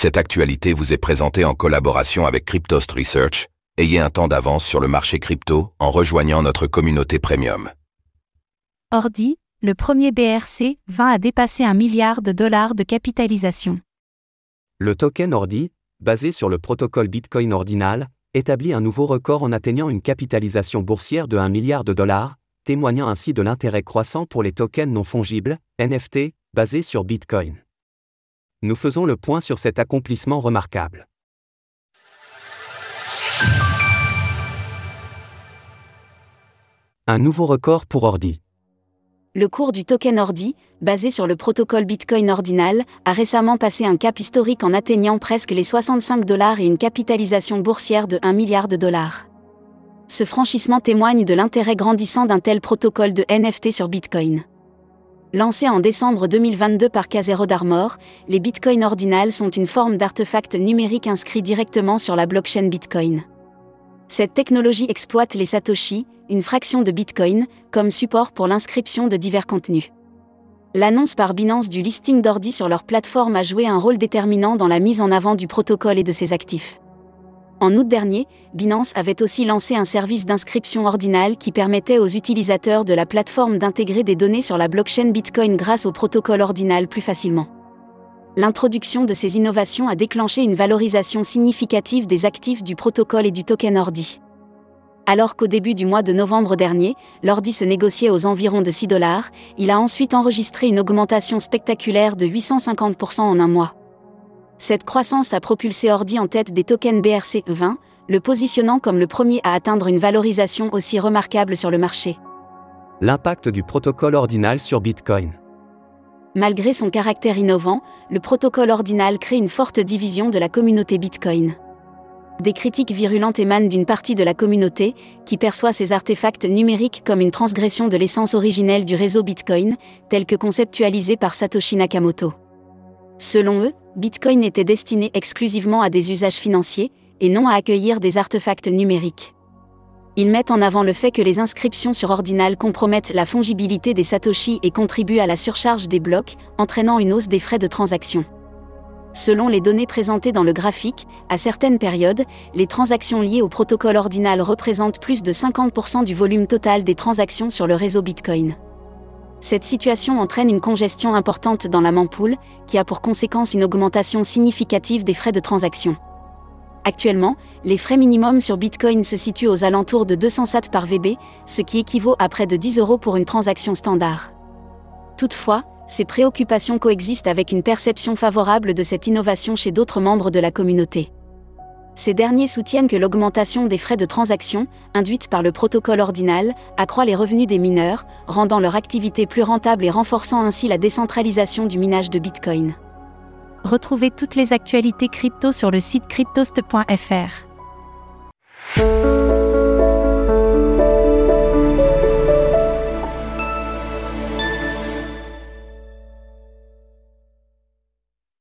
Cette actualité vous est présentée en collaboration avec Cryptost Research. Ayez un temps d'avance sur le marché crypto en rejoignant notre communauté premium. Ordi, le premier BRC, vint à dépasser un milliard de dollars de capitalisation. Le token Ordi, basé sur le protocole Bitcoin ordinal, établit un nouveau record en atteignant une capitalisation boursière de 1 milliard de dollars, témoignant ainsi de l'intérêt croissant pour les tokens non fongibles, NFT, basés sur Bitcoin. Nous faisons le point sur cet accomplissement remarquable. Un nouveau record pour Ordi. Le cours du token Ordi, basé sur le protocole Bitcoin ordinal, a récemment passé un cap historique en atteignant presque les 65 dollars et une capitalisation boursière de 1 milliard de dollars. Ce franchissement témoigne de l'intérêt grandissant d'un tel protocole de NFT sur Bitcoin. Lancé en décembre 2022 par Casero d'Armor, les bitcoins ordinals sont une forme d'artefact numérique inscrit directement sur la blockchain Bitcoin. Cette technologie exploite les Satoshi, une fraction de Bitcoin, comme support pour l'inscription de divers contenus. L'annonce par Binance du listing d'Ordi sur leur plateforme a joué un rôle déterminant dans la mise en avant du protocole et de ses actifs. En août dernier, Binance avait aussi lancé un service d'inscription ordinal qui permettait aux utilisateurs de la plateforme d'intégrer des données sur la blockchain Bitcoin grâce au protocole ordinal plus facilement. L'introduction de ces innovations a déclenché une valorisation significative des actifs du protocole et du token Ordi. Alors qu'au début du mois de novembre dernier, l'ordi se négociait aux environs de 6 dollars, il a ensuite enregistré une augmentation spectaculaire de 850% en un mois. Cette croissance a propulsé Ordi en tête des tokens BRC20, le positionnant comme le premier à atteindre une valorisation aussi remarquable sur le marché. L'impact du protocole ordinal sur Bitcoin. Malgré son caractère innovant, le protocole ordinal crée une forte division de la communauté Bitcoin. Des critiques virulentes émanent d'une partie de la communauté, qui perçoit ces artefacts numériques comme une transgression de l'essence originelle du réseau Bitcoin, tel que conceptualisé par Satoshi Nakamoto. Selon eux, Bitcoin était destiné exclusivement à des usages financiers, et non à accueillir des artefacts numériques. Ils mettent en avant le fait que les inscriptions sur Ordinal compromettent la fongibilité des Satoshi et contribuent à la surcharge des blocs, entraînant une hausse des frais de transaction. Selon les données présentées dans le graphique, à certaines périodes, les transactions liées au protocole Ordinal représentent plus de 50% du volume total des transactions sur le réseau Bitcoin. Cette situation entraîne une congestion importante dans la mempool, qui a pour conséquence une augmentation significative des frais de transaction. Actuellement, les frais minimums sur Bitcoin se situent aux alentours de 200 SAT par VB, ce qui équivaut à près de 10 euros pour une transaction standard. Toutefois, ces préoccupations coexistent avec une perception favorable de cette innovation chez d'autres membres de la communauté. Ces derniers soutiennent que l'augmentation des frais de transaction, induite par le protocole ordinal, accroît les revenus des mineurs, rendant leur activité plus rentable et renforçant ainsi la décentralisation du minage de Bitcoin. Retrouvez toutes les actualités crypto sur le site cryptost.fr.